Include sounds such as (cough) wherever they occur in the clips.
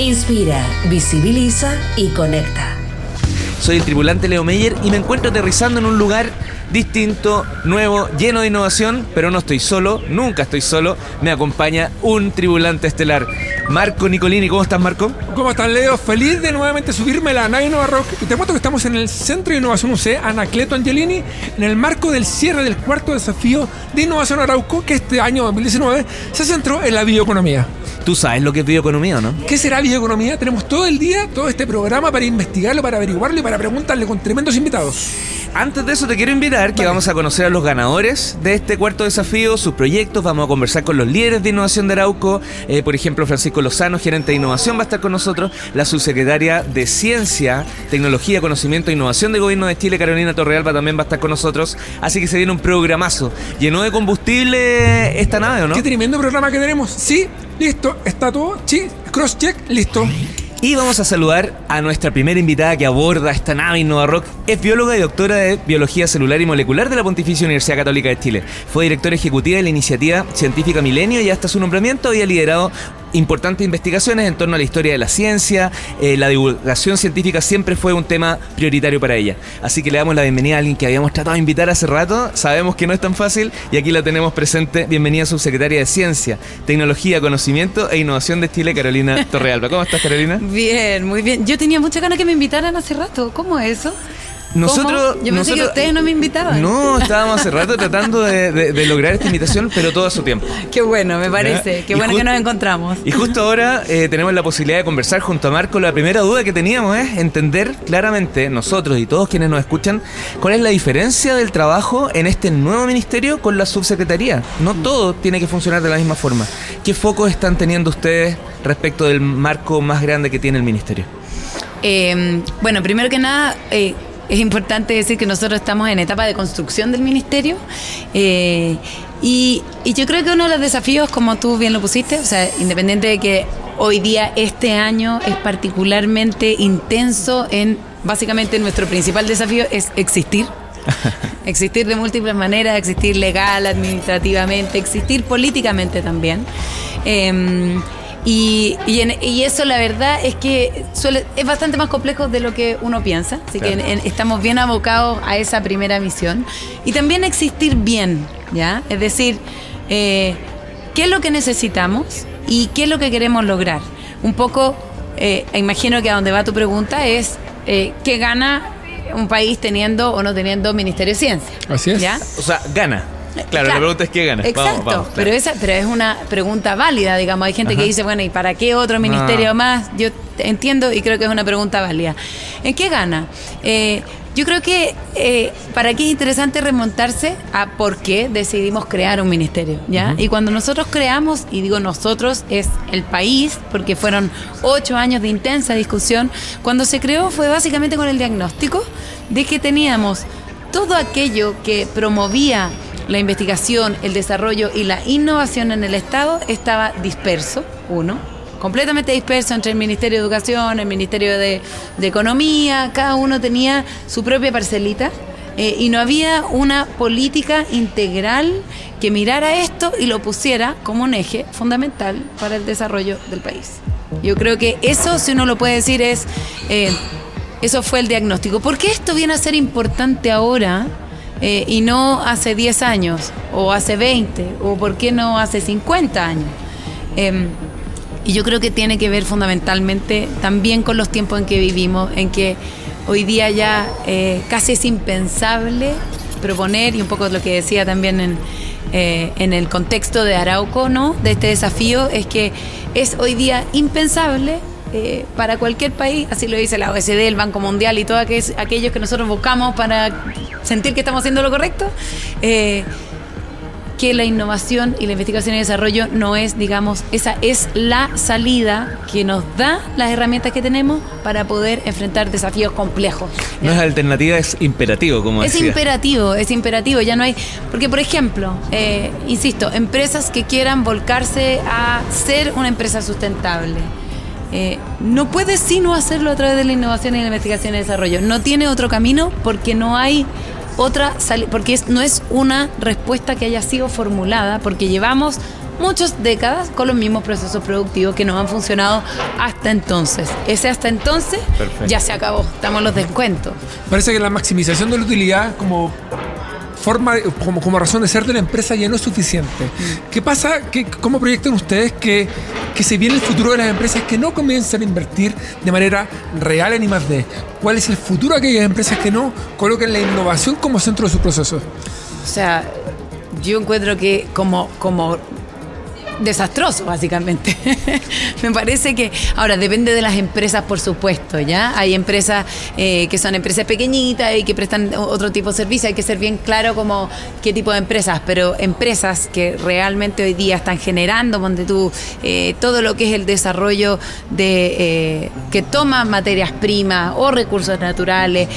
Inspira, visibiliza y conecta. Soy el tripulante Leo Meyer y me encuentro aterrizando en un lugar distinto, nuevo, lleno de innovación, pero no estoy solo, nunca estoy solo, me acompaña un tripulante estelar. Marco Nicolini, ¿cómo estás Marco? ¿Cómo estás Leo? Feliz de nuevamente subirme la nave Nova Rock. Y te cuento que estamos en el Centro de Innovación UC Anacleto Angelini, en el marco del cierre del cuarto desafío de Innovación Arauco, que este año 2019 se centró en la bioeconomía. Tú sabes lo que es bioeconomía, ¿no? ¿Qué será bioeconomía? Tenemos todo el día, todo este programa para investigarlo, para averiguarlo y para preguntarle con tremendos invitados. Antes de eso te quiero invitar que vamos a conocer a los ganadores de este cuarto desafío, sus proyectos, vamos a conversar con los líderes de innovación de Arauco, eh, por ejemplo Francisco Lozano, gerente de innovación, va a estar con nosotros, la subsecretaria de Ciencia, Tecnología, Conocimiento e Innovación del Gobierno de Chile, Carolina Torrealba, también va a estar con nosotros, así que se viene un programazo. ¿Llenó de combustible esta nave o no? Qué tremendo programa que tenemos. Sí, listo, está todo, sí, cross check, listo. Y vamos a saludar a nuestra primera invitada que aborda esta nave Innova Rock. Es bióloga y doctora de Biología Celular y Molecular de la Pontificia Universidad Católica de Chile. Fue directora ejecutiva de la iniciativa científica Milenio y hasta su nombramiento había liderado importantes investigaciones en torno a la historia de la ciencia. Eh, la divulgación científica siempre fue un tema prioritario para ella. Así que le damos la bienvenida a alguien que habíamos tratado de invitar hace rato. Sabemos que no es tan fácil y aquí la tenemos presente. Bienvenida subsecretaria de Ciencia, Tecnología, Conocimiento e Innovación de Chile, Carolina (laughs) Torrealba. ¿Cómo estás, Carolina? Bien, muy bien. Yo tenía mucha ganas que me invitaran hace rato. ¿Cómo es eso? Nosotros, Yo pensé que ustedes no me invitaban. No, estábamos hace rato (laughs) tratando de, lograr esta invitación, pero todo a su tiempo. Qué bueno, me parece. Qué bueno que nos encontramos. Y justo ahora eh, tenemos la posibilidad de conversar junto a Marco. La primera duda que teníamos es entender claramente, nosotros y todos quienes nos escuchan, cuál es la diferencia del trabajo en este nuevo ministerio con la subsecretaría. No todo tiene que funcionar de la misma forma. ¿Qué focos están teniendo ustedes respecto del marco más grande que tiene el ministerio? Eh, bueno, primero que nada, eh, es importante decir que nosotros estamos en etapa de construcción del ministerio. Eh, y, yo creo que uno de los desafíos, como tú bien lo pusiste, o sea, independiente de que hoy día, este año, es particularmente intenso en, básicamente, nuestro principal desafío es existir. (laughs) existir de múltiples maneras, existir legal, administrativamente, existir políticamente también. Em, y, y, eso la verdad es que suele, es bastante más complejo de lo que uno piensa, así que estamos bien abocados a esa primera misión. Y también existir bien, ¿ya? Es decir, eh, ¿qué es lo que necesitamos y qué es lo que queremos lograr? Un poco, eh, imagino que a donde va tu pregunta es, eh, ¿qué gana un país teniendo o no teniendo Ministerio de Ciencia? Así es. ¿Ya? O sea, gana. Claro, la pregunta es qué gana. Exacto, pero, esa, pero es una pregunta válida, digamos. Hay gente que dice, bueno, ¿y para qué otro ministerio más? Yo entiendo y creo que es una pregunta válida. ¿En qué gana? Eh, yo creo que eh, para aquí es interesante remontarse a por qué decidimos crear un ministerio, ¿ya? Y cuando nosotros creamos, y digo nosotros, es el país, porque fueron ocho años de intensa discusión, cuando se creó fue básicamente con el diagnóstico de que teníamos todo aquello que promovía la investigación, el desarrollo y la innovación en el Estado estaba disperso, uno, completamente disperso entre el Ministerio de Educación, el Ministerio de, Economía, cada uno tenía su propia parcelita. Eh, y no había una política integral que mirara esto y lo pusiera como un eje fundamental para el desarrollo del país. Yo creo que eso, si uno lo puede decir, es eh, eso fue el diagnóstico. ¿Por qué esto viene a ser importante ahora? Eh, y no hace 10 años o hace 20 o por qué no hace 50 años. Em, y yo creo que tiene que ver fundamentalmente también con los tiempos en que vivimos, en que hoy día ya eh, casi es impensable proponer, y un poco lo que decía también en, eh, en el contexto de Arauco, ¿no? de este desafío, es que es hoy día impensable para cualquier país, así lo dice la OECD, el Banco Mundial y todos aquellos que nosotros buscamos para sentir que estamos haciendo lo correcto, eh, que la innovación y la investigación y desarrollo no es, digamos, esa es la salida que nos da las herramientas que tenemos para poder enfrentar desafíos complejos. No es alternativa, es imperativo, como Es imperativo, es imperativo, ya no hay... Porque, por ejemplo, eh, insisto, empresas que quieran volcarse a ser una empresa sustentable. Eh, no puede sino hacerlo a través de la innovación y la investigación y desarrollo. No tiene otro camino porque no hay otra porque no es una respuesta que haya sido formulada, porque llevamos muchas décadas con los mismos procesos productivos que no han funcionado hasta entonces. Ese hasta entonces ya se acabó, estamos en los descuentos. Parece que la maximización de la utilidad como forma, como, como razón de ser de la empresa ya no es suficiente. Mm. ¿Qué pasa? ¿Cómo proyectan ustedes que, que se viene el futuro de las empresas que no comienzan a invertir de manera real en I+.D.? ¿Cuál es el futuro de aquellas empresas que no colocan la innovación como centro de su proceso? O sea, yo encuentro que como, como desastroso, básicamente. (laughs) Me parece que, ahora, depende de las empresas, por supuesto, ¿ya? Hay empresas eh, que son empresas pequeñitas y que prestan otro tipo de servicio, hay que ser bien claro como qué tipo de empresas, pero empresas que realmente hoy día están generando, donde tú, eh, todo lo que es el desarrollo de, eh, que toma materias primas o recursos naturales,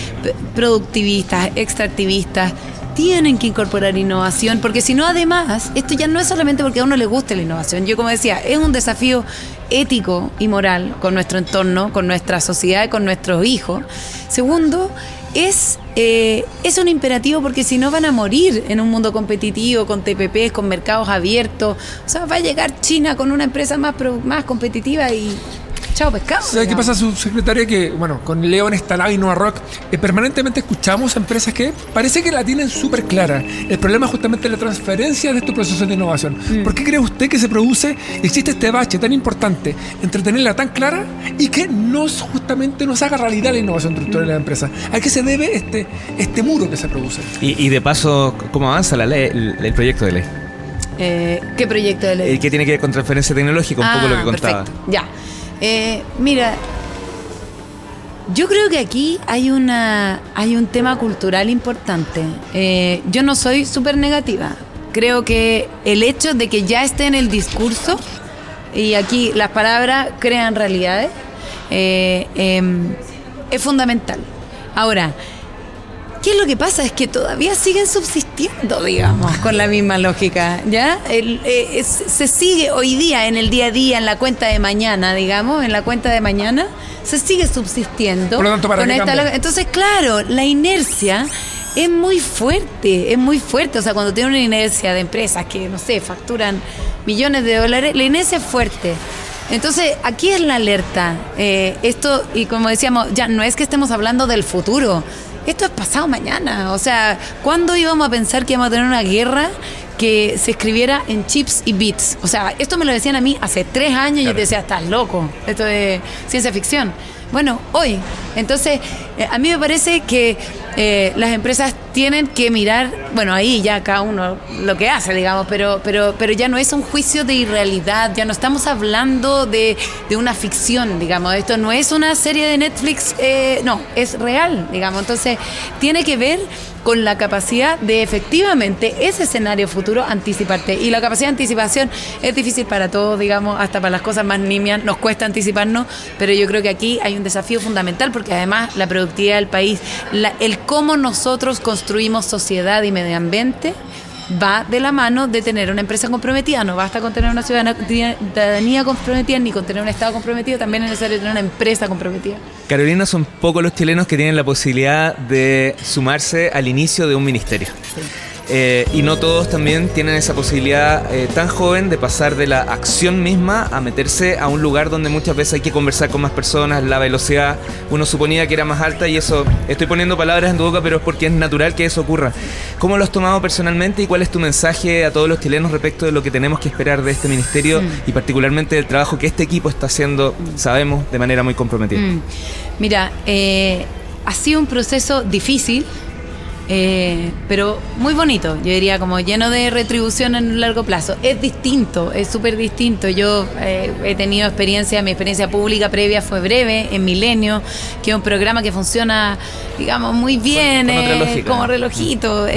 productivistas, extractivistas, tienen que incorporar innovación, porque si no, además, esto ya no es solamente porque a uno le guste la innovación. Yo, como decía, es un desafío ético y moral con nuestro entorno, con nuestra sociedad, con nuestros hijos. Segundo, es, eh, es un imperativo porque si no van a morir en un mundo competitivo, con TPPs, con mercados abiertos. O sea, va a llegar China con una empresa más, más competitiva y Chao pescado. ¿Sabe qué pasa, subsecretaria? Que, bueno, con León, Estalá y Nueva Rock, eh, permanentemente escuchamos empresas que parece que la tienen súper clara. El problema es justamente la transferencia de estos procesos de innovación. Mm. ¿Por qué cree usted que se produce, existe este bache tan importante entre tenerla tan clara y que nos, justamente nos haga realidad la innovación estructural de la empresa? ¿A qué se debe este, este muro que se produce? Y, de paso, ¿cómo avanza la ley, el, proyecto de ley? Eh, ¿Qué proyecto de ley? El que tiene que ver con transferencia tecnológica, un poco lo que ah, contaba. Ya. Eh, mira, yo creo que aquí hay, una, hay un tema cultural importante. Eh, yo no soy súper negativa. Creo que el hecho de que ya esté en el discurso, y aquí las palabras crean realidades, eh, em, es fundamental. Ahora, ¿Qué es lo que pasa? Es que todavía siguen subsistiendo, digamos, con la misma lógica, ¿ya? Eh, se sigue hoy día, en el día a día, en la cuenta de mañana, digamos, en la cuenta de mañana, se sigue subsistiendo. Por lo tanto, para Entonces, claro, la inercia es muy fuerte, es muy fuerte. O sea, cuando tiene una inercia de empresas que, no sé, facturan millones de dólares, la inercia es fuerte. Entonces, aquí es la alerta. Eh, esto, y como decíamos, ya no es que estemos hablando del futuro, esto es pasado mañana. O sea, ¿cuándo íbamos a pensar que íbamos a tener una guerra que se escribiera en chips y bits? O sea, esto me lo decían a mí hace tres años y yo te decía, estás loco, esto es ciencia ficción. Bueno, hoy. Entonces, eh, a mí me parece que eh, las empresas tienen que mirar, bueno, ahí ya cada uno lo que hace, digamos, pero, pero, pero ya no es un juicio de irrealidad, ya no estamos hablando de, de una ficción, digamos, esto no es una serie de Netflix, eh, no, es real, digamos, entonces tiene que ver con la capacidad de efectivamente ese escenario futuro anticiparte. Y la capacidad de anticipación es difícil para todos, digamos, hasta para las cosas más nimias, nos cuesta anticiparnos, pero yo creo que aquí hay un desafío fundamental porque además la productividad del país, el cómo nosotros construimos sociedad y medio ambiente, va de la mano de tener una empresa comprometida. No basta con tener una ciudadanía comprometida ni con tener un Estado comprometido, también es necesario tener una empresa comprometida. Carolina, son pocos los chilenos que tienen la posibilidad de sumarse al inicio de un ministerio. Eh, y no todos también tienen esa posibilidad eh, tan joven de pasar de la acción misma a meterse a un lugar donde muchas veces hay que conversar con más personas, la velocidad uno suponía que era más alta y eso, estoy poniendo palabras en tu boca, pero es porque es natural que eso ocurra. ¿Cómo lo has tomado personalmente y cuál es tu mensaje a todos los chilenos respecto de lo que tenemos que esperar de este ministerio mm. y particularmente del trabajo que este equipo está haciendo, sabemos, de manera muy comprometida? Mm. Mira, eh, ha sido un proceso difícil eh, pero muy bonito, yo diría como lleno de retribución en un largo plazo. Es distinto, es súper distinto. Yo eh, he tenido experiencia, mi experiencia pública previa fue breve en Milenio, que es un programa que funciona, digamos, muy bien, eh, como relojito.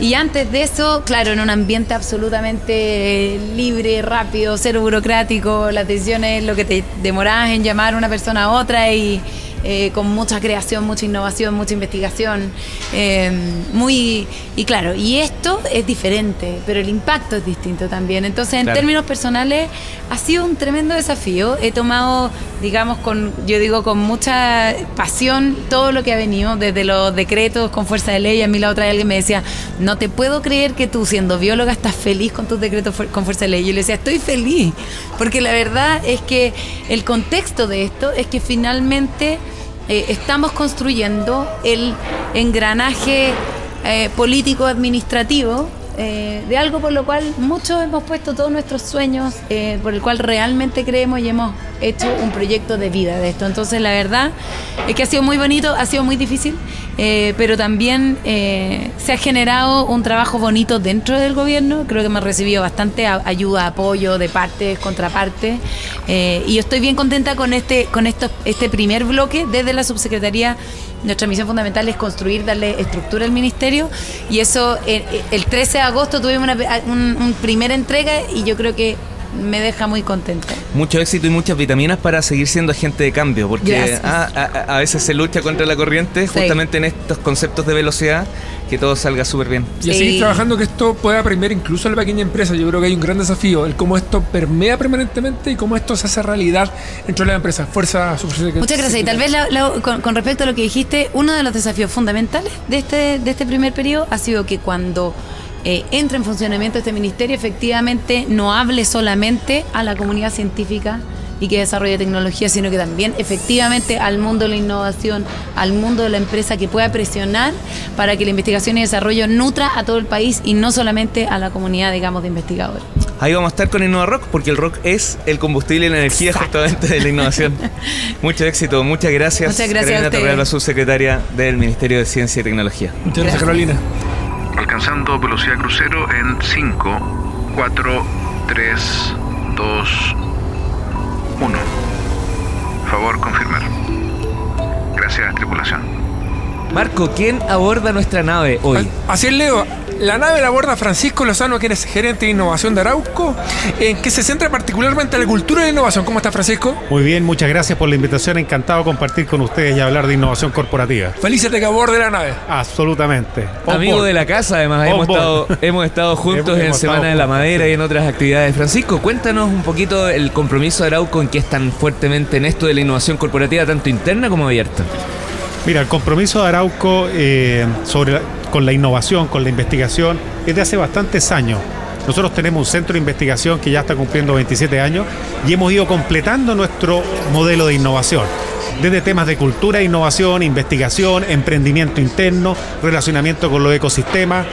y antes de eso, claro, en un ambiente absolutamente libre, rápido, cero burocrático, las decisiones, lo que te demorabas en llamar a una persona a otra y eh, con mucha creación, mucha innovación, mucha investigación. Eh, muy Y claro, y esto es diferente, pero el impacto es distinto también. Entonces, en términos personales, ha sido un tremendo desafío. He tomado, digamos, con, yo digo, con mucha pasión todo lo que ha venido, desde los decretos con fuerza de ley. A mí la otra vez alguien me decía, no te puedo creer que tú, siendo bióloga, estás feliz con tus decretos con fuerza de ley. Yo le decía, estoy feliz, porque la verdad es que el contexto de esto es que finalmente eh, estamos construyendo el engranaje eh, político-administrativo eh, de algo por lo cual muchos hemos puesto todos nuestros sueños, por el cual realmente creemos y hemos hecho un proyecto de vida de esto. Entonces la verdad es que ha sido muy bonito, ha sido muy difícil, eh, pero también eh, se ha generado un trabajo bonito dentro del gobierno. Creo que hemos recibido bastante ayuda, apoyo de partes, contrapartes, eh, y yo estoy bien contenta con este, con este primer bloque desde la subsecretaría. Nuestra misión fundamental es construir, darle estructura al ministerio y eso el 13 de agosto tuvimos una, primera entrega y yo creo que me deja muy contento. Mucho éxito y muchas vitaminas para seguir siendo agente de cambio, porque a, veces se lucha contra la corriente justamente en estos conceptos de velocidad, que todo salga súper bien. Y a seguir trabajando que esto pueda aprender incluso en la pequeña empresa. Yo creo que hay un gran desafío, el cómo esto permea permanentemente y cómo esto se hace realidad dentro de la empresa. Fuerza Muchas gracias. Y tal vez con, con, respecto a lo que dijiste, uno de los desafíos fundamentales de este, de este primer periodo ha sido que cuando eh, entre en funcionamiento este ministerio, efectivamente no hable solamente a la comunidad científica y que desarrolle tecnología, sino que también efectivamente al mundo de la innovación, al mundo de la empresa que pueda presionar para que la investigación y desarrollo nutra a todo el país y no solamente a la comunidad, digamos, de investigadores. Ahí vamos a estar con Innova Rock porque el rock es el combustible y la energía justamente de la innovación. (laughs) Mucho éxito, muchas gracias. Muchas gracias Carolina a la subsecretaria del Ministerio de Ciencia y Tecnología. Muchas gracias, Carolina alcanzando velocidad crucero en 5, 4, 3, 2, 1. Favor confirmar. Gracias, tripulación. Marco, ¿quién aborda nuestra nave hoy? Así es, Leo. La nave la aborda Francisco Lozano, quien es gerente de innovación de Arauco, en que se centra particularmente en la cultura de innovación. ¿Cómo está, Francisco? Muy bien, muchas gracias por la invitación. Encantado de compartir con ustedes y hablar de innovación corporativa. Felices de que aborde la nave. Absolutamente. Amigo de la casa, además. Hemos estado, hemos estado, (laughs) juntos en Semana de la Madera y en otras actividades. Francisco, cuéntanos un poquito el compromiso de Arauco en que es tan fuertemente en esto de la innovación corporativa, tanto interna como abierta. Mira, el compromiso de Arauco eh, con la innovación, con la investigación, es de hace bastantes años. Nosotros tenemos un centro de investigación que ya está cumpliendo 27 años y hemos ido completando nuestro modelo de innovación. Desde temas de cultura innovación, investigación, emprendimiento interno, relacionamiento con los ecosistemas,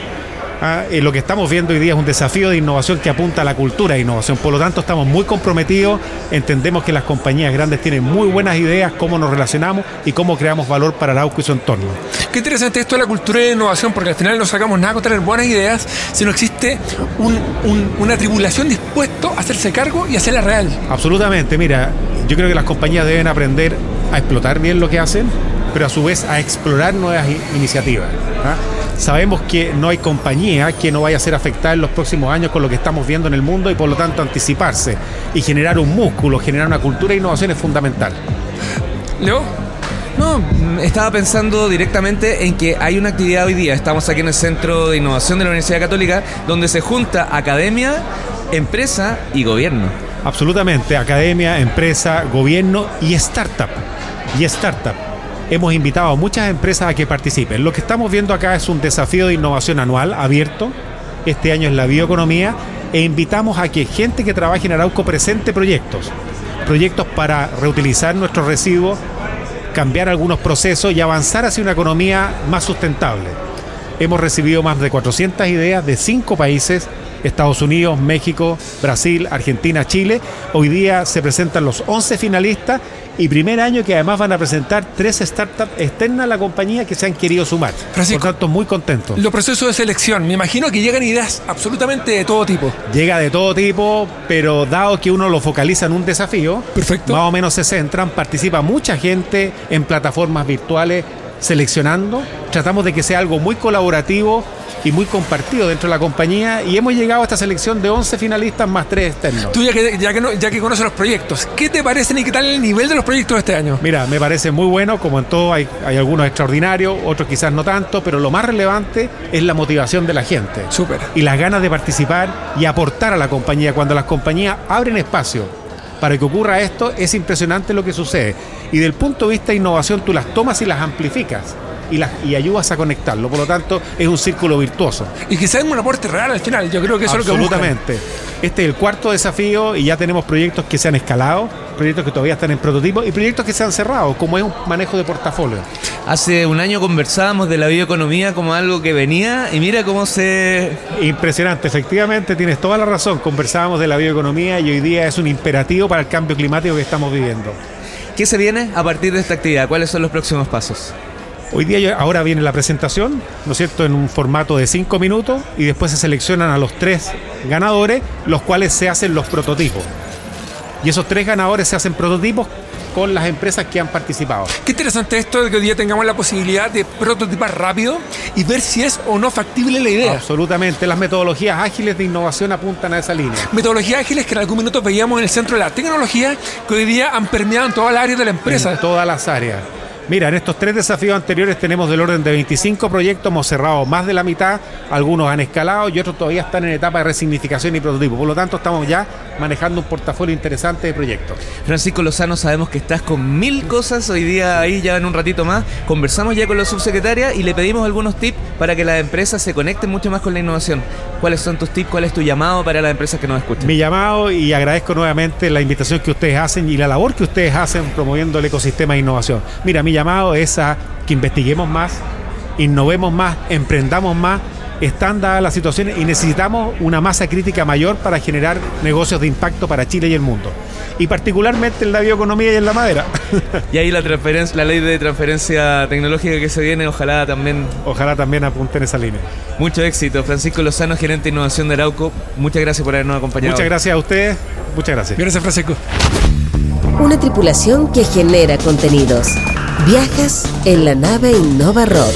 Ah, eh, lo que estamos viendo hoy día es un desafío de innovación que apunta a la cultura de innovación. Por lo tanto, estamos muy comprometidos, entendemos que las compañías grandes tienen muy buenas ideas, cómo nos relacionamos y cómo creamos valor para Arauco y su entorno. Qué interesante esto de la cultura de innovación, porque al final no sacamos nada con tener buenas ideas, si no existe una tribulación dispuesto a hacerse cargo y hacerla real. Absolutamente, mira, yo creo que las compañías deben aprender a explotar bien lo que hacen, pero a su vez a explorar nuevas iniciativas. ¿ah? Sabemos que no hay compañía que no vaya a ser afectada en los próximos años con lo que estamos viendo en el mundo y por lo tanto anticiparse y generar un músculo, generar una cultura de innovación es fundamental. ¿Leo? No, estaba pensando directamente en que hay una actividad hoy día, estamos aquí en el Centro de Innovación de la Universidad Católica, donde se junta academia, empresa y gobierno. Absolutamente, academia, empresa, gobierno y startup. Y startup hemos invitado a muchas empresas a que participen. Lo que estamos viendo acá es un desafío de innovación anual abierto. Este año es la bioeconomía e invitamos a que gente que trabaje en Arauco presente proyectos. Proyectos para reutilizar nuestros residuos, cambiar algunos procesos y avanzar hacia una economía más sustentable. Hemos recibido más de 400 ideas de cinco países Estados Unidos, México, Brasil, Argentina, Chile. Hoy día se presentan los 11 finalistas y primer año que además van a presentar tres startups externas a la compañía que se han querido sumar. Francisco, Por tanto, muy contentos. Los procesos de selección, me imagino que llegan ideas absolutamente de todo tipo. Llega de todo tipo, pero dado que uno lo focaliza en un desafío, Perfecto. más o menos se centran, participa mucha gente en plataformas virtuales seleccionando, tratamos de que sea algo muy colaborativo y muy compartido dentro de la compañía y hemos llegado a esta selección de 11 finalistas más 3 externos. Tú ya que, ya que, no- ya que conoces los proyectos, ¿qué te parecen y qué tal el nivel de los proyectos de este año? Mira, me parece muy bueno, como en todo hay, hay algunos extraordinarios, otros quizás no tanto, pero lo más relevante es la motivación de la gente. Súper. Y las ganas de participar y aportar a la compañía. Cuando las compañías abren espacio para que ocurra esto, es impresionante lo que sucede. Y del punto de vista de innovación, tú las tomas y las amplificas y, ayudas a conectarlo. Por lo tanto, es un círculo virtuoso. Y que sea un aporte real al final, yo creo que eso es lo que. Absolutamente. Este es el cuarto desafío y ya tenemos proyectos que se han escalado, proyectos que todavía están en prototipo y proyectos que se han cerrado, como es un manejo de portafolio. Hace un año conversábamos de la bioeconomía como algo que venía y mira cómo se... Impresionante, efectivamente, tienes toda la razón. Conversábamos de la bioeconomía y hoy día es un imperativo para el cambio climático que estamos viviendo. ¿Qué se viene a partir de esta actividad? ¿Cuáles son los próximos pasos? Hoy día ahora viene la presentación, ¿no es cierto?, en un formato de cinco minutos y después se seleccionan a los tres ganadores, los cuales se hacen los prototipos. Y esos tres ganadores se hacen prototipos con las empresas que han participado. Qué interesante esto de que hoy día tengamos la posibilidad de prototipar rápido y ver si es o no factible la idea. Absolutamente, las metodologías ágiles de innovación apuntan a esa línea. Metodologías ágiles que en algún minuto veíamos en el centro de la tecnología que hoy día han permeado en todas las áreas de la empresa. En todas las áreas. Mira, en estos tres desafíos anteriores tenemos del orden de 25 proyectos, hemos cerrado más de la mitad, algunos han escalado y otros todavía están en etapa de resignificación y prototipo. Por lo tanto, estamos ya manejando un portafolio interesante de proyectos. Francisco Lozano, sabemos que estás con mil cosas hoy día ahí ya en un ratito más. Conversamos ya con la subsecretaria y le pedimos algunos tips para que las empresas se conecten mucho más con la innovación. ¿Cuáles son tus tips? ¿Cuál es tu llamado para las empresas que nos escuchan? Mi llamado y agradezco nuevamente la invitación que ustedes hacen y la labor que ustedes hacen promoviendo el ecosistema de innovación. Mira, mi llamado es a que investiguemos más, innovemos más, emprendamos más. Están dadas las situaciones y necesitamos una masa crítica mayor para generar negocios de impacto para Chile y el mundo. Y particularmente en la bioeconomía y en la madera. Y ahí la transferencia, la ley de transferencia tecnológica que se viene, ojalá también Ojalá también apunten esa línea. mucho éxito. Francisco Lozano, gerente de innovación de Arauco, muchas gracias por habernos acompañado. Muchas gracias a ustedes. Muchas gracias. Gracias, Francisco. Una tripulación que genera contenidos. Viajas en la nave Innova Rock.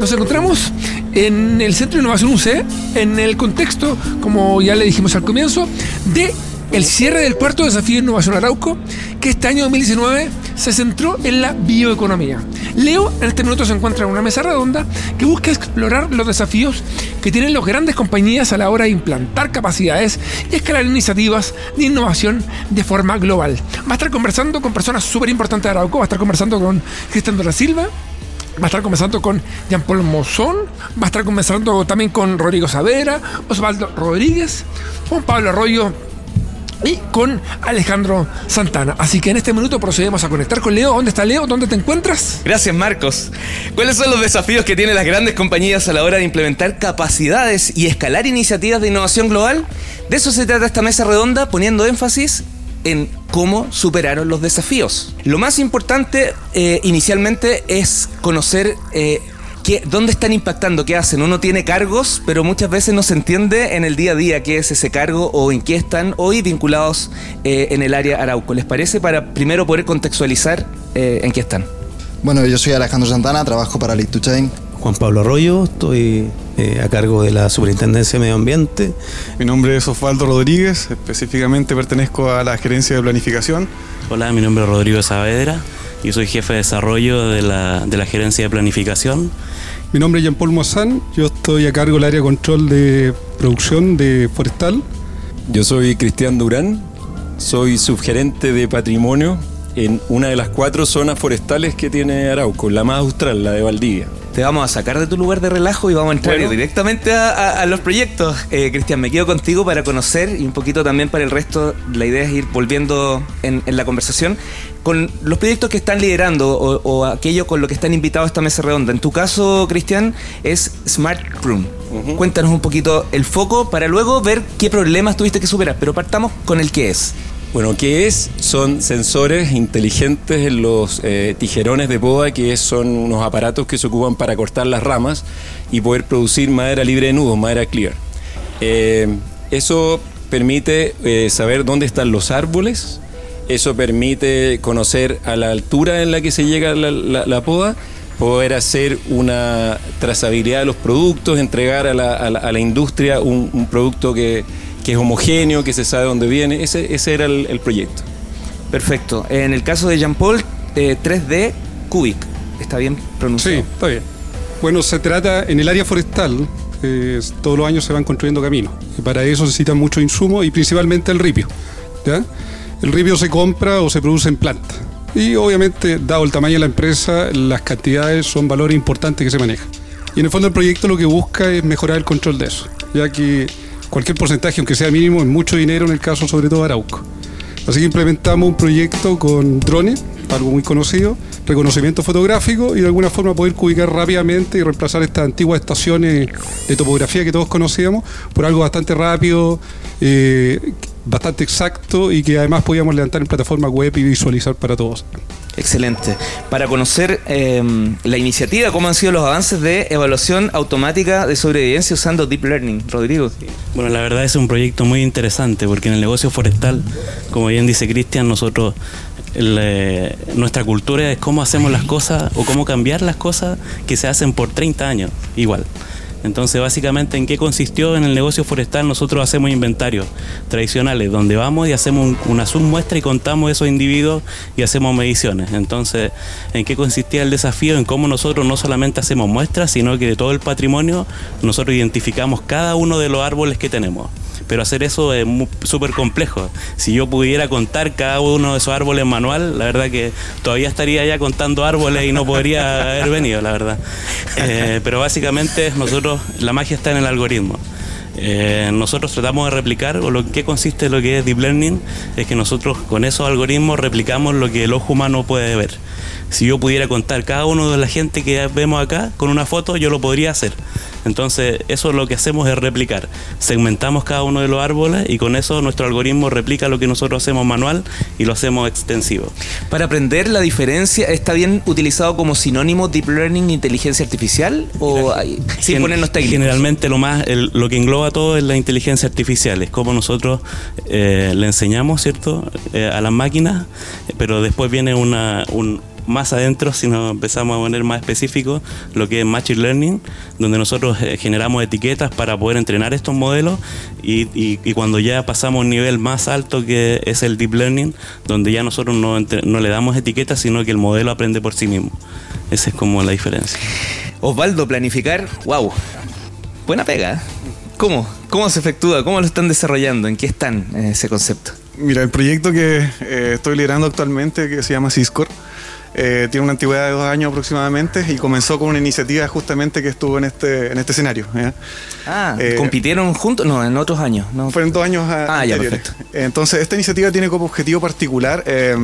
Nos encontramos en el Centro de Innovación UC, en el contexto, como ya le dijimos al comienzo, de el cierre del cuarto desafío de innovación Arauco, que este año 2019 se centró en la bioeconomía. Leo en este minuto se encuentra en una mesa redonda que busca explorar los desafíos que tienen las grandes compañías a la hora de implantar capacidades y escalar iniciativas de innovación de forma global. Va a estar conversando con personas súper importantes de Arauco, va a estar conversando con Cristian de la Silva, Va a estar conversando con Jean-Paul Mozón, va a estar conversando también con Rodrigo Savera, Osvaldo Rodríguez, Juan Pablo Arroyo y con Alejandro Santana. Así que en este minuto procedemos a conectar con Leo. ¿Dónde está Leo? ¿Dónde te encuentras? Gracias, Marcos. ¿Cuáles son los desafíos que tienen las grandes compañías a la hora de implementar capacidades y escalar iniciativas de innovación global? De eso se trata esta mesa redonda, poniendo énfasis en cómo superaron los desafíos. Lo más importante eh, inicialmente es conocer eh, qué- dónde están impactando, qué hacen. Uno tiene cargos, pero muchas veces no se entiende en el día a día qué es ese cargo o en qué están hoy vinculados eh, en el área Arauco. ¿Les parece? Para primero poder contextualizar eh, en qué están. Bueno, yo soy Alejandro Santana, trabajo para Lead to Chain. Juan Pablo Arroyo, estoy eh, a cargo de la Superintendencia de Medio Ambiente. Mi nombre es Osvaldo Rodríguez, específicamente pertenezco a la gerencia de planificación. Hola, mi nombre es Rodrigo Saavedra y soy jefe de desarrollo de la, de la gerencia de planificación. Mi nombre es Jean-Paul Mozán, yo estoy a cargo del área de control de producción de forestal. Yo soy Cristian Durán, soy subgerente de patrimonio en una de las cuatro zonas forestales que tiene Arauco, la más austral, la de Valdivia. Te vamos a sacar de tu lugar de relajo y vamos a entrar Bueno. directamente a, a- a los proyectos. Eh, Cristian, me quedo contigo para conocer y un poquito también para el resto. La idea es ir volviendo en, en la conversación con los proyectos que están liderando o, o aquello con lo que están invitados a esta mesa redonda. En tu caso, Cristian, es Smart Room. Cuéntanos un poquito el foco para luego ver qué problemas tuviste que superar. Pero partamos con el qué es. Bueno, ¿qué es? Son sensores inteligentes en los eh, tijerones de poda, que son unos aparatos que se ocupan para cortar las ramas y poder producir madera libre de nudos, madera clear. Eh, eso permite eh, saber dónde están los árboles Eso permite conocer a la altura en la que se llega la, la- la poda, poder hacer una trazabilidad de los productos, entregar a la, industria un producto que, que es homogéneo, que se sabe dónde viene. Ese, ese era el, el proyecto. Perfecto. En el caso de Jean Paul, eh, 3D Cubic. ¿Está bien pronunciado? Sí, está bien. Bueno, se trata, en el área forestal, eh, todos los años se van construyendo caminos. Y para eso se necesitan muchos insumos y principalmente el ripio. ¿ya? El ripio se compra o se produce en planta. Y obviamente, dado el tamaño de la empresa, las cantidades son valores importantes que se manejan. Y en el fondo el proyecto lo que busca es mejorar el control de eso, ya que cualquier porcentaje, aunque sea mínimo, es mucho dinero en el caso sobre todo de Arauco. Así que implementamos un proyecto con drones, algo muy conocido, reconocimiento fotográfico y de alguna forma poder ubicar rápidamente y reemplazar estas antiguas estaciones de topografía que todos conocíamos por algo bastante rápido, eh, bastante exacto y que además podíamos levantar en plataforma web y visualizar para todos. Excelente. Para conocer eh, la iniciativa, cómo han sido los avances de evaluación automática de sobrevivencia usando Deep Learning. Rodrigo. Bueno, la verdad es un proyecto muy interesante porque en el negocio forestal, como bien dice Cristian, nosotros, eh, nuestra cultura es cómo hacemos las cosas o cómo cambiar las cosas que se hacen por 30 años, igual. Entonces, básicamente, ¿en qué consistió en el negocio forestal? Nosotros hacemos inventarios tradicionales, donde vamos y hacemos un- una submuestra y contamos esos individuos y hacemos mediciones. Entonces, ¿en qué consistía el desafío? En cómo nosotros no solamente hacemos muestras, sino que de todo el patrimonio nosotros identificamos cada uno de los árboles que tenemos. Pero hacer eso es súper complejo. Si yo pudiera contar cada uno de esos árboles manual, la verdad que todavía estaría ya contando árboles y no podría (laughs) haber venido, la verdad. Eh, pero básicamente nosotros, la magia está en el algoritmo. Eh, nosotros tratamos de replicar, o lo que consiste lo que es Deep Learning, es que nosotros con esos algoritmos replicamos lo que el ojo humano puede ver. Si yo pudiera contar cada uno de la gente que vemos acá con una foto, yo lo podría hacer. Entonces, eso lo que hacemos es replicar. Segmentamos cada uno de los árboles y con eso nuestro algoritmo replica lo que nosotros hacemos manual y lo hacemos extensivo. Para aprender la diferencia, ¿está bien utilizado como sinónimo Deep Learning inteligencia artificial? ¿O hay- sin ponernos técnicos? Generalmente lo más, el- lo que engloba todo es la inteligencia artificial, es como nosotros eh, le enseñamos, ¿cierto?, Eh, a las máquinas, pero después viene una, un más adentro, si nos empezamos a poner más específico, lo que es Machine Learning, donde nosotros eh, generamos etiquetas para poder entrenar estos modelos y, y- y cuando ya pasamos a un nivel más alto que es el Deep Learning, donde ya nosotros no, no le damos etiquetas, sino que el modelo aprende por sí mismo. Esa es como la diferencia. Osvaldo, planificar, wow. Buena pega. ¿Eh? ¿Cómo? ¿Cómo se efectúa? ¿Cómo lo están desarrollando? ¿En qué están en ese concepto? Mira, el proyecto que eh, estoy liderando actualmente, que se llama Ciscor, eh, tiene una antigüedad de dos años aproximadamente y comenzó con una iniciativa justamente que estuvo en este, en este escenario. ¿ya? Ah, Eh, ¿compitieron juntos? No, en otros años. No. Fueron dos años a- Ah, ya, anteriores. perfecto. Entonces, esta iniciativa tiene como objetivo particular, eh,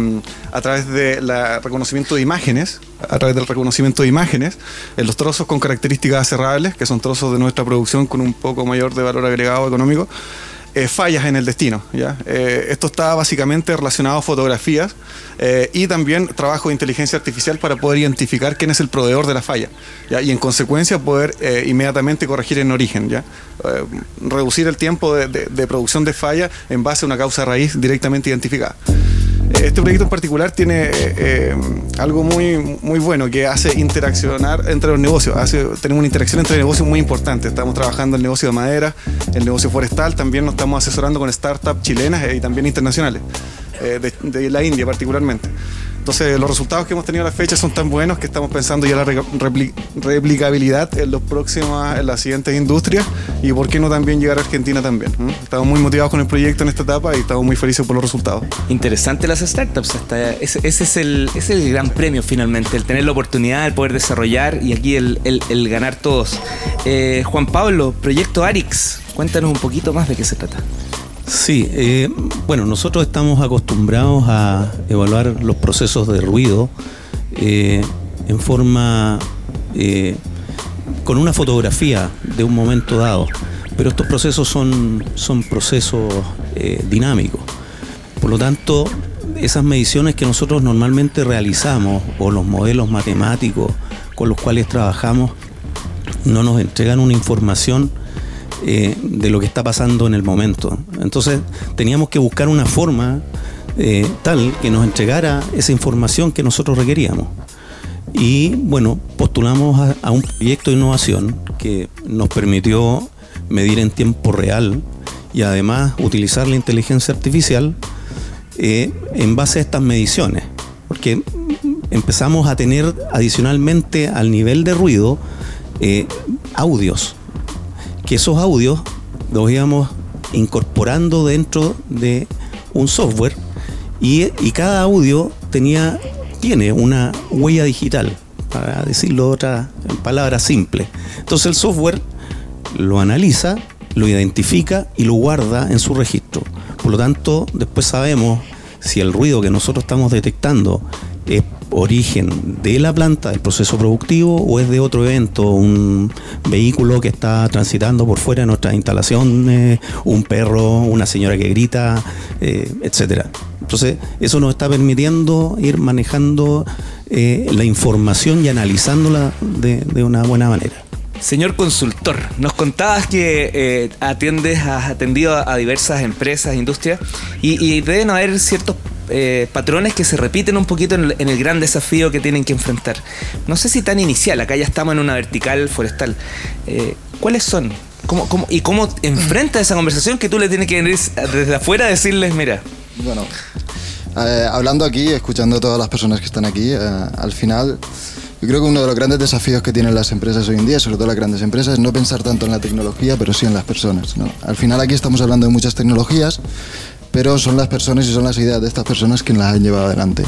a través del reconocimiento de imágenes, a través del reconocimiento de imágenes, en los trozos con características aserrables, que son trozos de nuestra producción con un poco mayor de valor agregado económico, eh, fallas en el destino. Eh, esto está básicamente relacionado a fotografías eh, y también trabajo de inteligencia artificial para poder identificar quién es el proveedor de la falla y en consecuencia poder inmediatamente corregir en origen. reducir el tiempo de producción de falla en base a una causa raíz directamente identificada. Este proyecto en particular tiene eh, eh, algo muy, muy bueno que hace interaccionar entre los negocios. Tenemos una interacción entre negocios muy importante. Estamos trabajando el negocio de madera, el negocio forestal, también nos estamos asesorando con startups chilenas eh, y también internacionales, de la India particularmente. Entonces, los resultados que hemos tenido a la fecha son tan buenos que estamos pensando ya en la re- repli- replicabilidad en, los próximos, en las siguientes industrias y por qué no también llegar a Argentina también. Estamos muy motivados con el proyecto en esta etapa y estamos muy felices por los resultados. Interesante las startups. Hasta ese, ese es el, ese es el gran premio finalmente, el tener la oportunidad, el poder desarrollar y aquí el, el- el ganar todos. Eh, Juan Pablo, proyecto Arix, cuéntanos un poquito más de qué se trata. Sí, eh, bueno, nosotros estamos acostumbrados a evaluar los procesos de ruido eh, en forma eh, con una fotografía de un momento dado, pero estos procesos son, son procesos dinámicos. Por lo tanto, esas mediciones que nosotros normalmente realizamos o los modelos matemáticos con los cuales trabajamos no nos entregan una información eh, de lo que está pasando en el momento. Entonces teníamos que buscar una forma eh, tal que nos entregara esa información que nosotros requeríamos. Y bueno, postulamos a, un proyecto de innovación que nos permitió medir en tiempo real y además utilizar la inteligencia artificial eh, en base a estas mediciones. Porque empezamos a tener adicionalmente al nivel de ruido audios, que esos audios los íbamos incorporando dentro de un software y, y cada audio tenía, tiene una huella digital, para decirlo de otra en palabras simples. Entonces el software lo analiza, lo identifica y lo guarda en su registro. Por lo tanto, después sabemos si el ruido que nosotros estamos detectando es origen de la planta, del proceso productivo, o es de otro evento, un vehículo que está transitando por fuera de nuestras instalaciones, un perro, una señora que grita, eh, etcétera. Entonces, eso nos está permitiendo ir manejando eh, la información y analizándola de, de una buena manera. Señor consultor, nos contabas que eh, atiendes, has atendido a, diversas empresas, industrias, y, y deben haber ciertos eh, patrones que se repiten un poquito en el, en el gran desafío que tienen que enfrentar. No sé si tan inicial, acá ya estamos en una vertical forestal. Eh, ¿Cuáles son? ¿Cómo, cómo, ¿Y cómo enfrenta esa conversación que tú le tienes que venir desde afuera a decirles, mira? Bueno, eh, hablando aquí, escuchando a todas las personas que están aquí, eh, al final yo creo que uno de los grandes desafíos que tienen las empresas hoy en día, sobre todo las grandes empresas, es no pensar tanto en la tecnología, pero sí en las personas. ¿no? Al final aquí estamos hablando de muchas tecnologías, pero son las personas y son las ideas de estas personas quienes las han llevado adelante.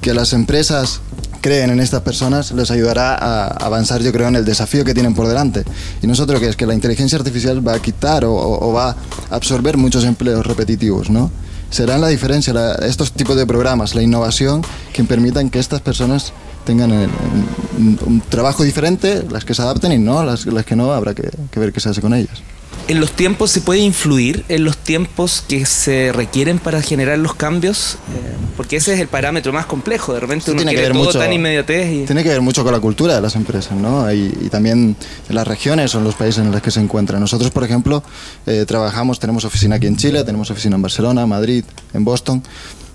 Que las empresas creen en estas personas les ayudará a avanzar, yo creo, en el desafío que tienen por delante. Y nosotros que es que la inteligencia artificial va a quitar o, o va a absorber muchos empleos repetitivos, ¿no? Serán la diferencia, la, estos tipos de programas, la innovación, que permitan que estas personas tengan un, un trabajo diferente, las que se adapten y no, las, las que no, habrá que, que ver qué se hace con ellas. ¿En los tiempos se puede influir en los tiempos que se requieren para generar los cambios? Eh, porque ese es el parámetro más complejo. De repente uno tiene que ver todo mucho- tan inmediatez y... Tiene que ver mucho con la cultura de las empresas, ¿no? Y, y también en las regiones o en los países en los que se encuentran. Nosotros, por ejemplo, eh, trabajamos, tenemos oficina aquí en Chile, tenemos oficina en Barcelona, Madrid, en Boston.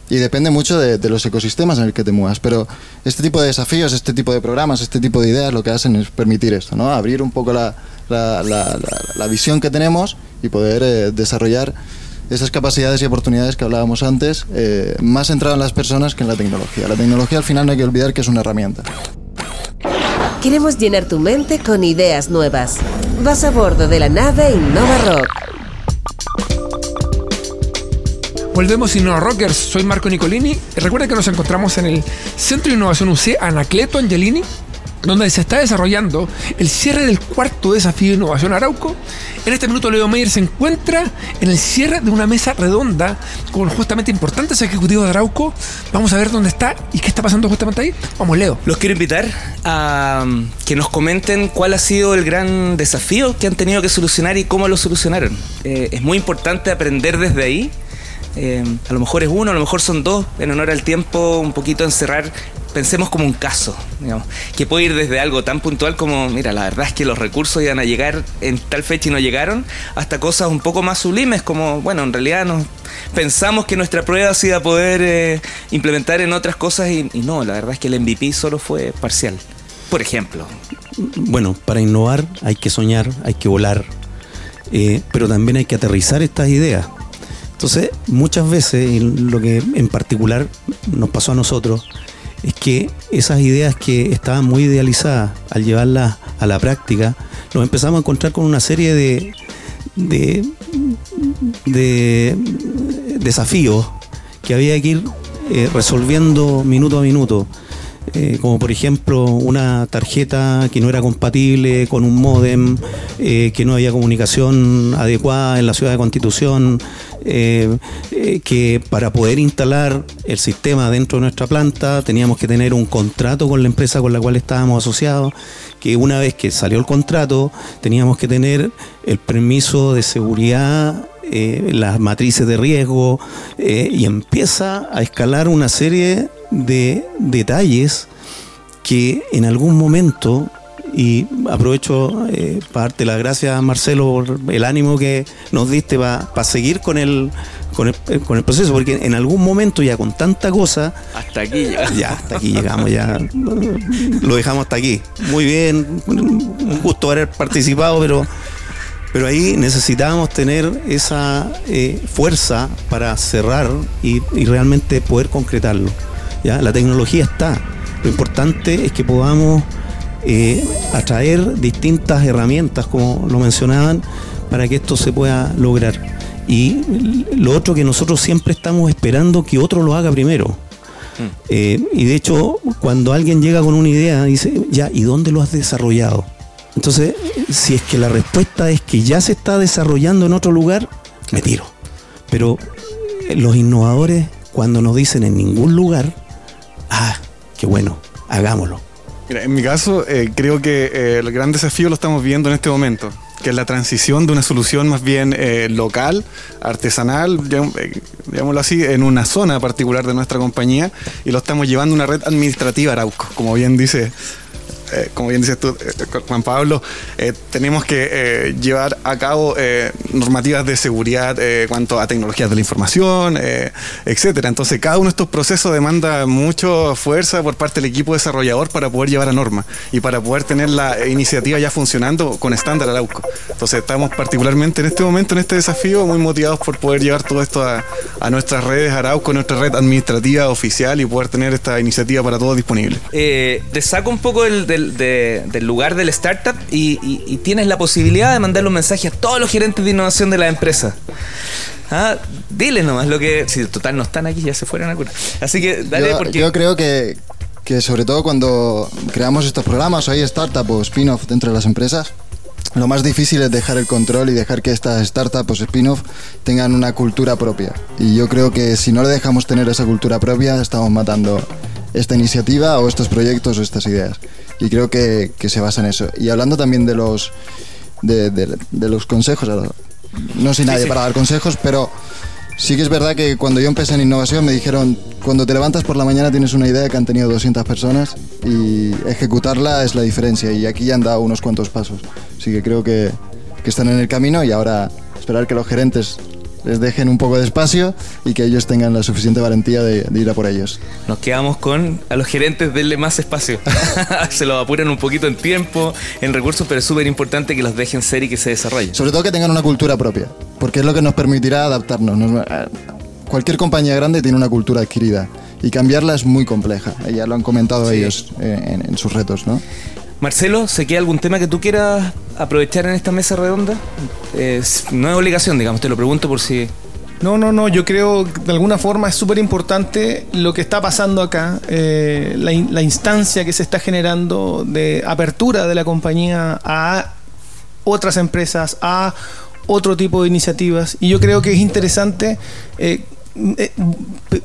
Y depende mucho de, los ecosistemas en el que te muevas. Pero este tipo de desafíos, este tipo de programas, este tipo de ideas lo que hacen es permitir esto, ¿no? Abrir un poco la- la- la visión que tenemos y poder eh, desarrollar esas capacidades y oportunidades que hablábamos antes, eh, más centrado en las personas que en la tecnología. La tecnología al final no hay que olvidar que es una herramienta. Queremos llenar tu mente con ideas nuevas. Vas a bordo de la nave Innova Rock. Volvemos Innova Rockers, soy Marco Nicolini. Recuerda que nos encontramos en el Centro de Innovación UC Anacleto Angelini, donde se está desarrollando el cierre del cuarto desafío de innovación Arauco. En este minuto Leo Meyer se encuentra en el cierre de una mesa redonda con justamente importantes ejecutivos de Arauco. Vamos a ver dónde está y qué está pasando justamente ahí. Vamos, Leo. Los quiero invitar a um, que nos comenten cuál ha sido el gran desafío que han tenido que solucionar y cómo lo solucionaron. Eh, es muy importante aprender desde ahí. Eh, a lo mejor es uno, a lo mejor son dos, en honor al tiempo, un poquito encerrar, pensemos como un caso, digamos, que puede ir desde algo tan puntual como, mira, la verdad es que los recursos iban a llegar en tal fecha y no llegaron, hasta cosas un poco más sublimes como, bueno, en realidad nos pensamos que nuestra prueba se iba a poder eh, implementar en otras cosas y, no, la verdad es que el MVP solo fue parcial. Por ejemplo, Bueno, para innovar hay que soñar, hay que volar, eh, pero también hay que aterrizar estas ideas. Entonces, muchas veces, y lo que en particular nos pasó a nosotros, es que esas ideas que estaban muy idealizadas, al llevarlas a la práctica, nos empezamos a encontrar con una serie de, de, de desafíos que había que ir eh, resolviendo minuto a minuto. Eh, como por ejemplo una tarjeta que no era compatible con un modem, eh, que no había comunicación adecuada en la ciudad de Constitución, eh, que para poder instalar el sistema dentro de nuestra planta teníamos que tener un contrato con la empresa con la cual estábamos asociados, que una vez que salió el contrato teníamos que tener el permiso de seguridad eh, las matrices de riesgo eh, y empieza a escalar una serie de detalles que en algún momento, y aprovecho eh, para darte las gracias Marcelo por el ánimo que nos diste para seguir con el, con el, eh, con el proceso, porque en algún momento ya con tanta cosa, Hasta aquí llega. (laughs) ya hasta aquí llegamos, ya lo dejamos hasta aquí. Muy bien, un gusto haber participado, pero, pero ahí necesitábamos tener esa eh, fuerza para cerrar y, y realmente poder concretarlo. ¿ya? La tecnología está. Lo importante es que podamos eh, atraer distintas herramientas, como lo mencionaban, para que esto se pueda lograr. Y lo otro que nosotros siempre estamos esperando que otro lo haga primero. Eh, y de hecho, cuando alguien llega con una idea, dice, ya, ¿y dónde lo has desarrollado? Entonces, si es que la respuesta es que ya se está desarrollando en otro lugar, me tiro. Pero eh, los innovadores, cuando nos dicen en ningún lugar, ah, qué bueno, hagámoslo. Mira, en mi caso, eh, creo que eh, el gran desafío lo estamos viendo en este momento, que es la transición de una solución más bien local, artesanal, digámoslo así, en una zona particular de nuestra compañía, y lo estamos llevando a una red administrativa Arauco, como bien dice. Eh, como bien dices tú, eh, Juan Pablo, eh, tenemos que eh, llevar a cabo eh, normativas de seguridad eh, cuanto a tecnologías de la información, eh, etcétera. Entonces, cada uno de estos procesos demanda mucha fuerza por parte del equipo desarrollador para poder llevar a norma y para poder tener la iniciativa ya funcionando con estándar Arauco. Entonces, estamos particularmente en este momento, en este desafío, muy motivados por poder llevar todo esto a, nuestras redes Arauco, nuestra red administrativa oficial y poder tener esta iniciativa para todos disponible. Eh, te saco un poco del- de- del lugar del startup y, y- y tienes la posibilidad de mandarle un mensaje a todos los gerentes de innovación de la empresa. Ah, dile nomás lo que. Si total no están aquí, ya se fueron a curar. Así que dale, yo, porque. yo creo que, que sobre todo cuando creamos estos programas o hay startup o spin-off dentro de las empresas, lo más difícil es dejar el control y dejar que estas startups o spin-off tengan una cultura propia. Y yo creo que si no le dejamos tener esa cultura propia, estamos matando esta iniciativa o estos proyectos o estas ideas. Y creo que, que se basa en eso. Y hablando también de los, de, de- de los consejos, no soy nadie sí. para dar consejos, pero sí que es verdad que cuando yo empecé en innovación me dijeron, cuando te levantas por la mañana tienes una idea que han tenido 200 personas y ejecutarla es la diferencia y aquí ya han dado unos cuantos pasos. Así que creo que, que están en el camino y ahora esperar que los gerentes les dejen un poco de espacio y que ellos tengan la suficiente valentía de, de ir a por ellos. Nos quedamos con a los gerentes denle más espacio. (laughs) se los apuran un poquito en tiempo, en recursos, pero es súper importante que los dejen ser y que se desarrollen. Sobre todo que tengan una cultura propia, porque es lo que nos permitirá adaptarnos. Nos- cualquier compañía grande tiene una cultura adquirida y cambiarla es muy compleja. Ya lo han comentado ellos eh, en, en sus retos, ¿no? Marcelo, ¿se queda algún tema que tú quieras aprovechar en esta mesa redonda? Eh, no es obligación, digamos, te lo pregunto por si... No, no, no, yo creo que de alguna forma es súper importante lo que está pasando acá, eh, la instancia que se está generando de apertura de la compañía a otras empresas, a otro tipo de iniciativas. Y yo creo que es interesante eh, eh,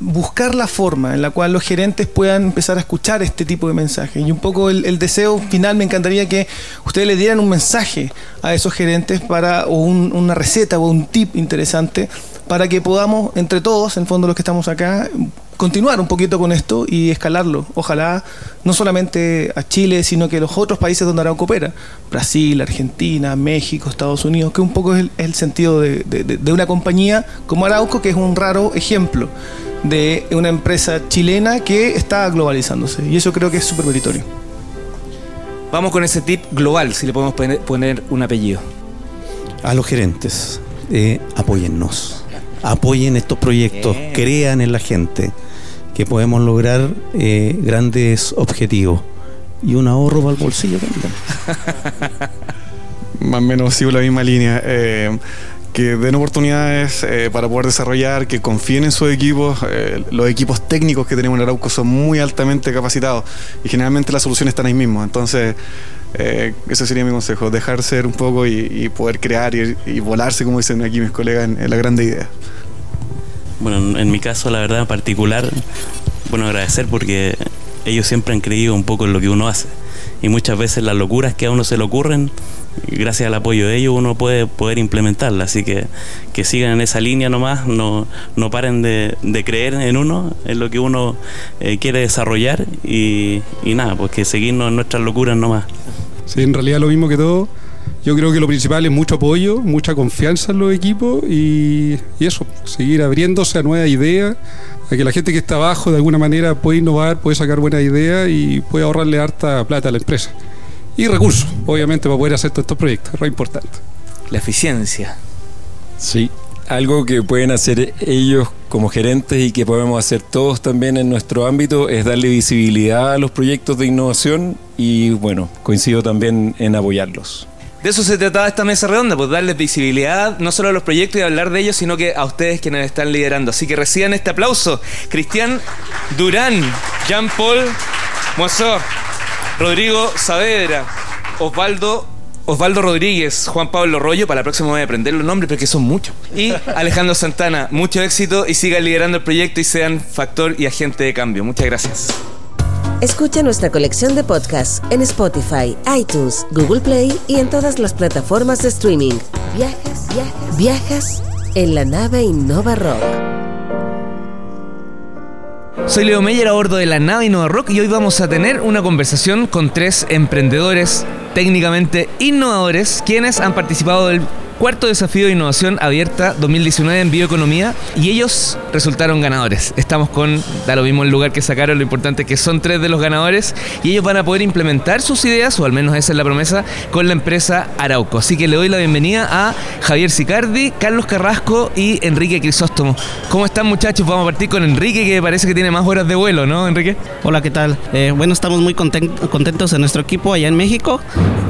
buscar la forma en la cual los gerentes puedan empezar a escuchar este tipo de mensajes. Y un poco el, el deseo final me encantaría que ustedes le dieran un mensaje a esos gerentes para, o un- una receta o un tip interesante para que podamos, entre todos, en fondo los que estamos acá, continuar un poquito con esto y escalarlo. Ojalá no solamente a Chile, sino que los otros países donde Arauco opera, Brasil, Argentina, México, Estados Unidos, que un poco es el, es el sentido de, de- de- de una compañía como Arauco, que es un raro ejemplo de una empresa chilena que está globalizándose. Y eso creo que es súper meritorio. Vamos con ese tip global, si le podemos poner, poner un apellido. A los gerentes, eh, apóyennos. Apoyen estos proyectos, Bien. crean en la gente que podemos lograr eh, grandes objetivos y un ahorro para el bolsillo también. (laughs) más o menos sigo la misma línea. eh, que den oportunidades eh, para poder desarrollar, que confíen en sus equipos. los equipos técnicos que tenemos en Arauco son muy altamente capacitados y generalmente las soluciones están ahí mismo. Entonces, eh, ese sería mi consejo, dejar ser un poco y, poder crear y, y volarse, como dicen aquí mis colegas, en, en la grande idea. Bueno, en- mi caso, la verdad, en particular, bueno, agradecer porque ellos siempre han creído un poco en lo que uno hace. Y muchas veces las locuras que a uno se le ocurren, gracias al apoyo de ellos, uno puede poder implementarlas. Así que que sigan en esa línea nomás, no, no paren de, de creer en uno, en lo que uno eh, quiere desarrollar y, y nada, pues que seguirnos en nuestras locuras nomás. Sí, en realidad lo mismo que todo. Yo creo que lo principal es mucho apoyo, mucha confianza en los equipos y, y eso, seguir abriéndose a nuevas ideas, a que la gente que está abajo de alguna manera puede innovar, puede sacar buenas ideas y puede ahorrarle harta plata a la empresa. Y recursos, obviamente, para poder hacer todos estos proyectos, es lo importante. La eficiencia. Sí, algo que pueden hacer ellos como gerentes y que podemos hacer todos también en nuestro ámbito es darle visibilidad a los proyectos de innovación y bueno, coincido también en apoyarlos. De eso se trataba esta mesa redonda, pues darles visibilidad no solo a los proyectos y hablar de ellos, sino que a ustedes quienes están liderando. Así que reciban este aplauso. Cristian Durán, Jean-Paul Moissot, Rodrigo Saavedra, Osvaldo Osvaldo Rodríguez, Juan Pablo Rollo, para la próxima voy a aprender los nombres porque son muchos. Y Alejandro Santana, mucho éxito y sigan liderando el proyecto y sean factor y agente de cambio. Muchas gracias. Escucha nuestra colección de podcasts en Spotify, iTunes, Google Play y en todas las plataformas de streaming. Viajas, viajas, viajas en la nave Innova Rock. Soy Leo Meyer a bordo de la nave Innova Rock y hoy vamos a tener una conversación con tres emprendedores técnicamente innovadores quienes han participado del cuarto desafío de innovación abierta 2019 en bioeconomía y ellos resultaron ganadores. Estamos con, da lo mismo el lugar que sacaron, lo importante es que son tres de los ganadores y ellos van a poder implementar sus ideas, o al menos esa es la promesa, con la empresa Arauco. Así que le doy la bienvenida a Javier Sicardi, Carlos Carrasco y Enrique Crisóstomo. ¿Cómo están muchachos? Vamos a partir con Enrique que parece que tiene más horas de vuelo, ¿no, Enrique? Hola, ¿qué tal? Eh, bueno, estamos muy contentos en nuestro equipo allá en México.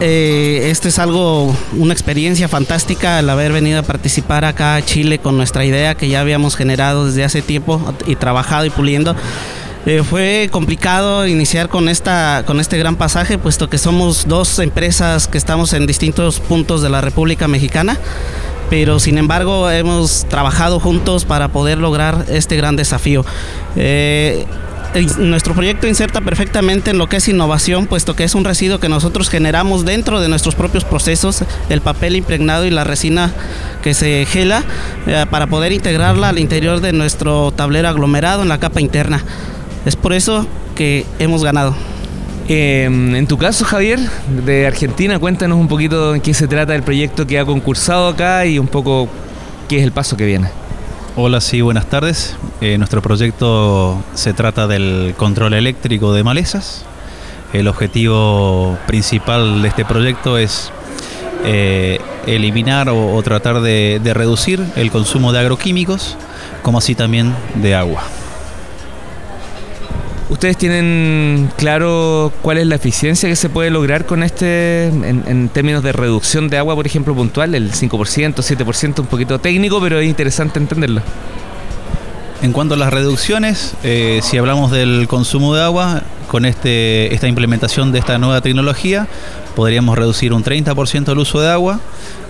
Eh, este es algo, una experiencia fantástica al haber venido a participar acá a Chile con nuestra idea que ya habíamos generado desde hace tiempo y trabajado y puliendo. Eh, fue complicado iniciar con, esta, con este gran pasaje, puesto que somos dos empresas que estamos en distintos puntos de la República Mexicana, pero sin embargo hemos trabajado juntos para poder lograr este gran desafío. Eh, nuestro proyecto inserta perfectamente en lo que es innovación, puesto que es un residuo que nosotros generamos dentro de nuestros propios procesos, el papel impregnado y la resina que se gela, eh, para poder integrarla al interior de nuestro tablero aglomerado en la capa interna. Es por eso que hemos ganado. Em, en tu caso, Javier, de Argentina, cuéntanos un poquito en qué se trata el proyecto que ha concursado acá y un poco qué es el paso que viene. Hola, sí, buenas tardes. Eh, nuestro proyecto se trata del control eléctrico de malezas. El objetivo principal de este proyecto es eh, eliminar o, tratar de, de reducir el consumo de agroquímicos, como así también de agua. ¿Ustedes tienen claro cuál es la eficiencia que se puede lograr con este, en, términos de reducción de agua, por ejemplo, puntual? El 5%, 7%, un poquito técnico, pero es interesante entenderlo. En cuanto a las reducciones, eh, si hablamos del consumo de agua, con este, esta implementación de esta nueva tecnología, podríamos reducir un 30% el uso de agua,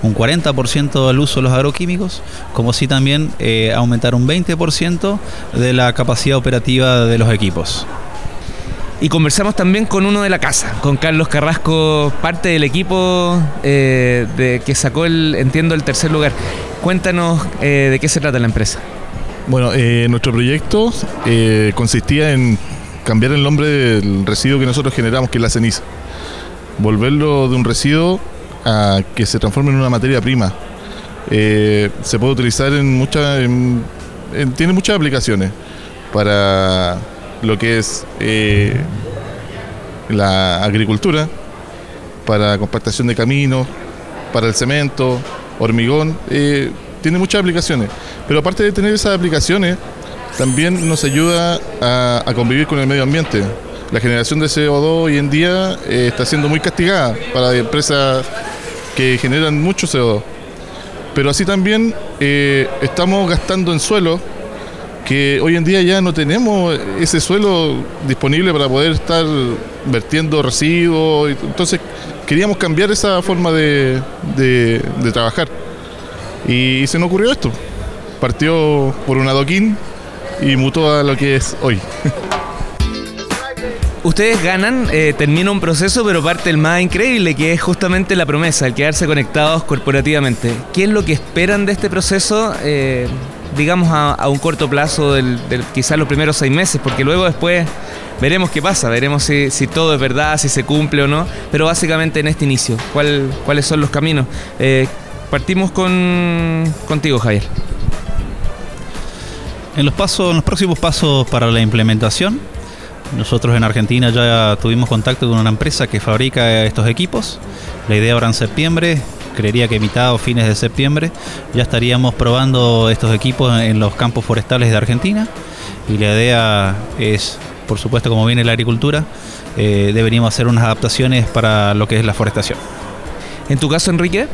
un 40% el uso de los agroquímicos, como así también eh, aumentar un 20% de la capacidad operativa de los equipos. Y conversamos también con uno de la casa, con Carlos Carrasco, parte del equipo eh, de, que sacó el, entiendo, el tercer lugar. Cuéntanos eh, de qué se trata la empresa. Bueno, eh, nuestro proyecto eh, consistía en cambiar el nombre del residuo que nosotros generamos, que es la ceniza. Volverlo de un residuo a que se transforme en una materia prima. Eh, se puede utilizar en muchas. en- en- tiene muchas aplicaciones para lo que es eh, la agricultura, para compactación de caminos, para el cemento, hormigón. eh, tiene muchas aplicaciones. Pero aparte de tener esas aplicaciones, también nos ayuda a, a convivir con el medio ambiente. La generación de CO2 hoy en día eh, está siendo muy castigada para empresas que generan mucho CO2. Pero así también eh, estamos gastando en suelo que hoy en día ya no tenemos ese suelo disponible para poder estar vertiendo residuos. y- Entonces queríamos cambiar esa forma de, de- de trabajar. Y se nos ocurrió esto. Partió por un adoquín y mutó a lo que es hoy. Ustedes ganan, eh, termina un proceso, pero parte el más increíble, que es justamente la promesa, el quedarse conectados corporativamente. ¿Qué es lo que esperan de este proceso? Eh, digamos, a, un corto plazo del, quizás los primeros seis meses, porque luego después veremos qué pasa, veremos si, todo es verdad, si se cumple o no, pero básicamente en este inicio, ¿cuál- ¿cuáles son los caminos? Eh, partimos con contigo, Javier. En los pasos, en los próximos pasos para la implementación, nosotros en Argentina ya tuvimos contacto con una empresa que fabrica estos equipos. La idea ahora en septiembre, creería que mitad o fines de septiembre, ya estaríamos probando estos equipos en los campos forestales de Argentina. Y la idea es, por supuesto, como viene la agricultura, eh, deberíamos hacer unas adaptaciones para lo que es la forestación. ¿En tu caso, Enrique?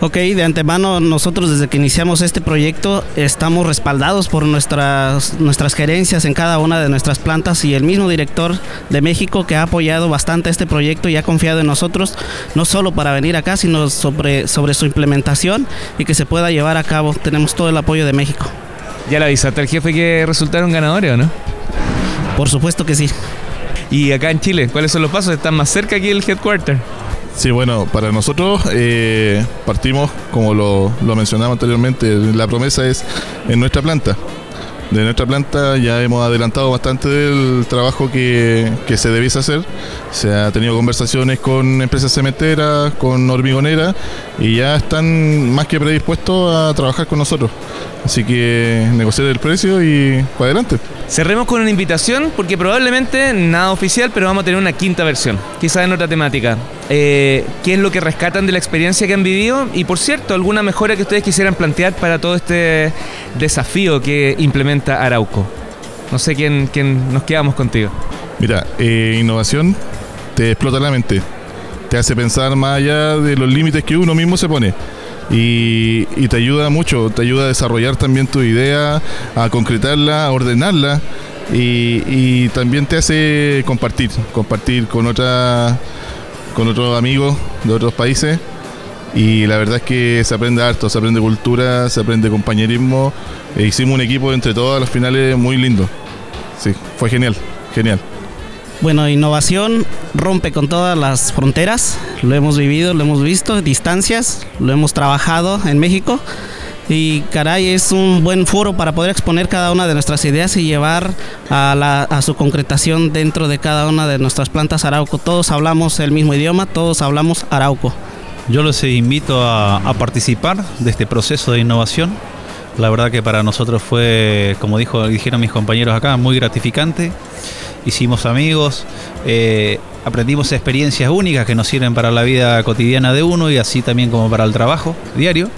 Ok, de antemano nosotros desde que iniciamos este proyecto estamos respaldados por nuestras, nuestras gerencias en cada una de nuestras plantas y el mismo director de México que ha apoyado bastante este proyecto y ha confiado en nosotros, no solo para venir acá, sino sobre, sobre su implementación y que se pueda llevar a cabo. Tenemos todo el apoyo de México. ¿Ya le avisaste al jefe que resultaron ganadores o no? Por supuesto que sí. ¿Y acá en Chile, cuáles son los pasos? ¿Están más cerca aquí el headquarter? Sí, bueno, para nosotros eh, partimos, como lo, lo mencionaba anteriormente, la promesa es en nuestra planta. De nuestra planta ya hemos adelantado bastante del trabajo que, que se debiese hacer. Se ha tenido conversaciones con empresas cementeras, con hormigoneras y ya están más que predispuestos a trabajar con nosotros. Así que negociar el precio y para adelante. Cerremos con una invitación porque probablemente nada oficial, pero vamos a tener una quinta versión, quizás en otra temática. Eh, ¿Qué es lo que rescatan de la experiencia que han vivido? Y por cierto, alguna mejora que ustedes quisieran plantear para todo este desafío que implementa Arauco. No sé quién, quién nos quedamos contigo. Mira, eh, innovación te explota la mente, te hace pensar más allá de los límites que uno mismo se pone. Y, te ayuda mucho, te ayuda a desarrollar también tu idea, a concretarla, a ordenarla y, y también te hace compartir, compartir con otra, con otros amigos de otros países y la verdad es que se aprende harto, se aprende cultura, se aprende compañerismo. E hicimos un equipo entre todos a los finales muy lindo. Sí, fue genial, genial. Bueno, innovación rompe con todas las fronteras, lo hemos vivido, lo hemos visto, distancias, lo hemos trabajado en México y caray, es un buen foro para poder exponer cada una de nuestras ideas y llevar a, su concretación dentro de cada una de nuestras plantas Arauco. Todos hablamos el mismo idioma, todos hablamos Arauco. Yo los invito a, a participar de este proceso de innovación. La verdad que para nosotros fue, como dijo, dijeron mis compañeros acá, muy gratificante. Hicimos amigos, eh, aprendimos experiencias únicas que nos sirven para la vida cotidiana de uno y así también como para el trabajo diario.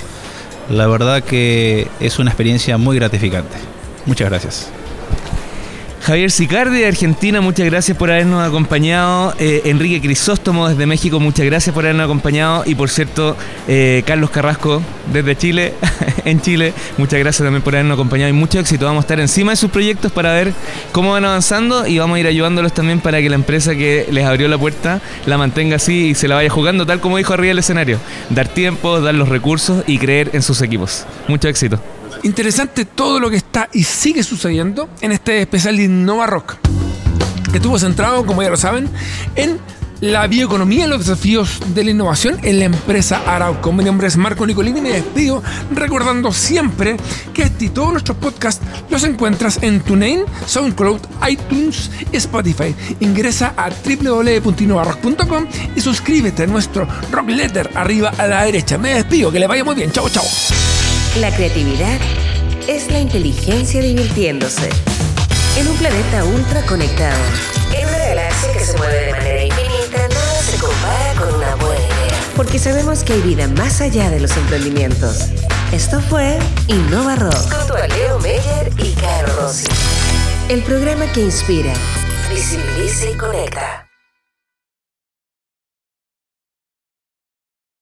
La verdad que es una experiencia muy gratificante. Muchas gracias. Javier Sicardi de Argentina, muchas gracias por habernos acompañado. Eh, Enrique Crisóstomo desde México, muchas gracias por habernos acompañado. Y por cierto, eh, Carlos Carrasco desde Chile, (laughs) en Chile, muchas gracias también por habernos acompañado y mucho éxito. Vamos a estar encima de sus proyectos para ver cómo van avanzando y vamos a ir ayudándolos también para que la empresa que les abrió la puerta la mantenga así y se la vaya jugando tal como dijo arriba del escenario. Dar tiempo, dar los recursos y creer en sus equipos. Mucho éxito. Interesante todo lo que está y sigue sucediendo en este especial de Innova Rock, que estuvo centrado, como ya lo saben, en la bioeconomía y los desafíos de la innovación en la empresa Arauco. Mi nombre es Marco Nicolini y me despido recordando siempre que este y todos nuestros podcasts los encuentras en TuneIn, SoundCloud, iTunes y Spotify. Ingresa a www.innovarock.com y suscríbete a nuestro Rock Letter arriba a la derecha. Me despido, que le vaya muy bien. Chao, chao. La creatividad es la inteligencia divirtiéndose. En un planeta ultra conectado, en una galaxia que se mueve de manera infinita, nada se compara con una buena idea. Porque sabemos que hay vida más allá de los emprendimientos. Esto fue Innova Rock. Junto a Leo Meyer y Caro Rossi. El programa que inspira, visibiliza y conecta.